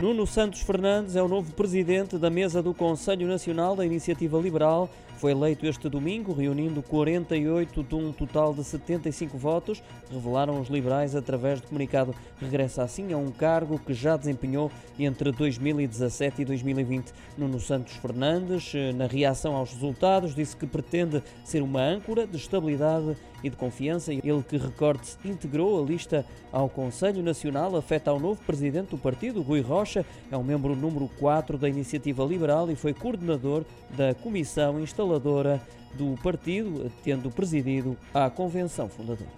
Nuno Santos Fernandes é o novo presidente da mesa do Conselho Nacional da Iniciativa Liberal. Foi eleito este domingo, reunindo 48 de um total de 75 votos, revelaram os liberais através de comunicado. Regressa assim a um cargo que já desempenhou entre 2017 e 2020. Nuno Santos Fernandes, na reação aos resultados, disse que pretende ser uma âncora de estabilidade e de confiança. Ele que, recorde-se, integrou a lista ao Conselho Nacional, afeta ao novo presidente do partido, Rui Rocha Rocha é o membro número 4 da Iniciativa Liberal e foi coordenador da comissão instaladora do partido, tendo presidido a convenção fundadora.